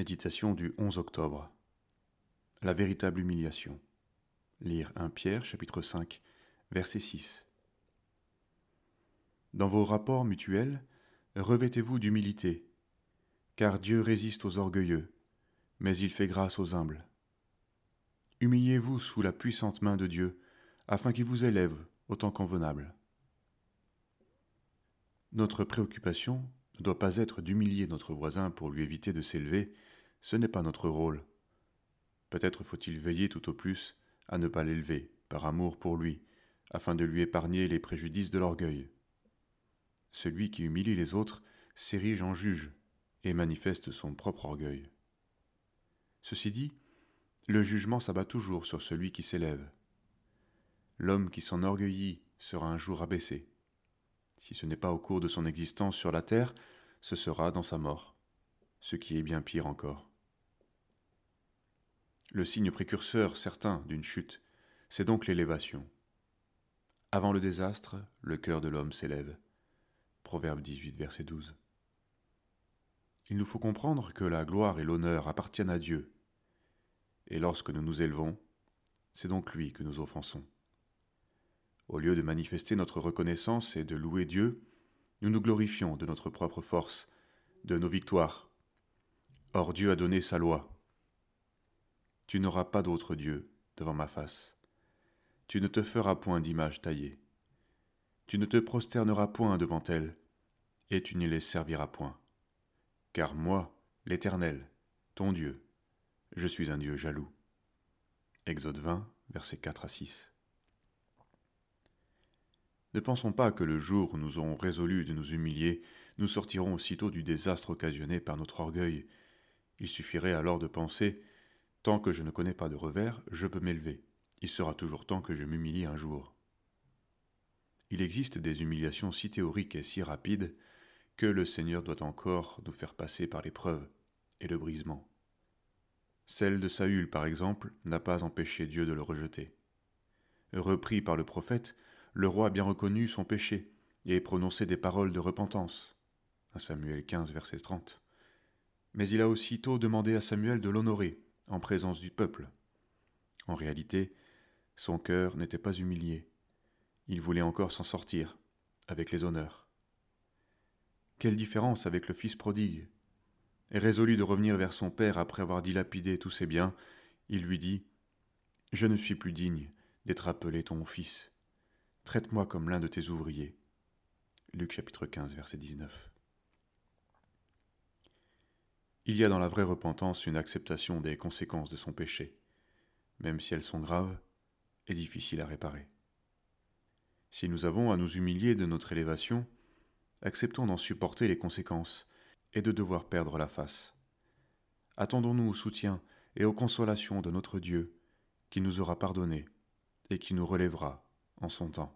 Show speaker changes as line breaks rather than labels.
Méditation du 11 octobre. La véritable humiliation. Lire 1 Pierre chapitre 5 verset 6. Dans vos rapports mutuels, revêtez-vous d'humilité, car Dieu résiste aux orgueilleux, mais il fait grâce aux humbles. Humiliez-vous sous la puissante main de Dieu, afin qu'il vous élève au temps convenable. Notre préoccupation ne doit pas être d'humilier notre voisin pour lui éviter de s'élever, ce n'est pas notre rôle. Peut-être faut-il veiller tout au plus à ne pas l'élever, par amour pour lui, afin de lui épargner les préjudices de l'orgueil. Celui qui humilie les autres s'érige en juge et manifeste son propre orgueil. Ceci dit, le jugement s'abat toujours sur celui qui s'élève. L'homme qui s'enorgueillit sera un jour abaissé. Si ce n'est pas au cours de son existence sur la terre, ce sera dans sa mort, ce qui est bien pire encore. Le signe précurseur certain d'une chute, c'est donc l'élévation. Avant le désastre, le cœur de l'homme s'élève. Proverbe 18, verset 12. Il nous faut comprendre que la gloire et l'honneur appartiennent à Dieu. Et lorsque nous nous élevons, c'est donc lui que nous offensons. Au lieu de manifester notre reconnaissance et de louer Dieu, nous nous glorifions de notre propre force, de nos victoires. Or Dieu a donné sa loi. Tu n'auras pas d'autre Dieu devant ma face. Tu ne te feras point d'image taillée. Tu ne te prosterneras point devant elle, et tu ne les serviras point. Car moi, l'Éternel, ton Dieu, je suis un Dieu jaloux. Exode 20, versets 4 à 6. Ne pensons pas que le jour où nous aurons résolu de nous humilier, nous sortirons aussitôt du désastre occasionné par notre orgueil. Il suffirait alors de penser Tant que je ne connais pas de revers, je peux m'élever. Il sera toujours temps que je m'humilie un jour. Il existe des humiliations si théoriques et si rapides que le Seigneur doit encore nous faire passer par l'épreuve et le brisement. Celle de Saül, par exemple, n'a pas empêché Dieu de le rejeter. Repris par le prophète, le roi a bien reconnu son péché et prononcé des paroles de repentance. À Samuel 15, verset 30. Mais il a aussitôt demandé à Samuel de l'honorer en présence du peuple. En réalité, son cœur n'était pas humilié. Il voulait encore s'en sortir, avec les honneurs. Quelle différence avec le fils prodigue Résolu de revenir vers son père après avoir dilapidé tous ses biens, il lui dit Je ne suis plus digne d'être appelé ton fils. Traite-moi comme l'un de tes ouvriers. Luc chapitre 15, verset 19. Il y a dans la vraie repentance une acceptation des conséquences de son péché, même si elles sont graves et difficiles à réparer. Si nous avons à nous humilier de notre élévation, acceptons d'en supporter les conséquences et de devoir perdre la face. Attendons-nous au soutien et aux consolations de notre Dieu, qui nous aura pardonné et qui nous relèvera en son temps.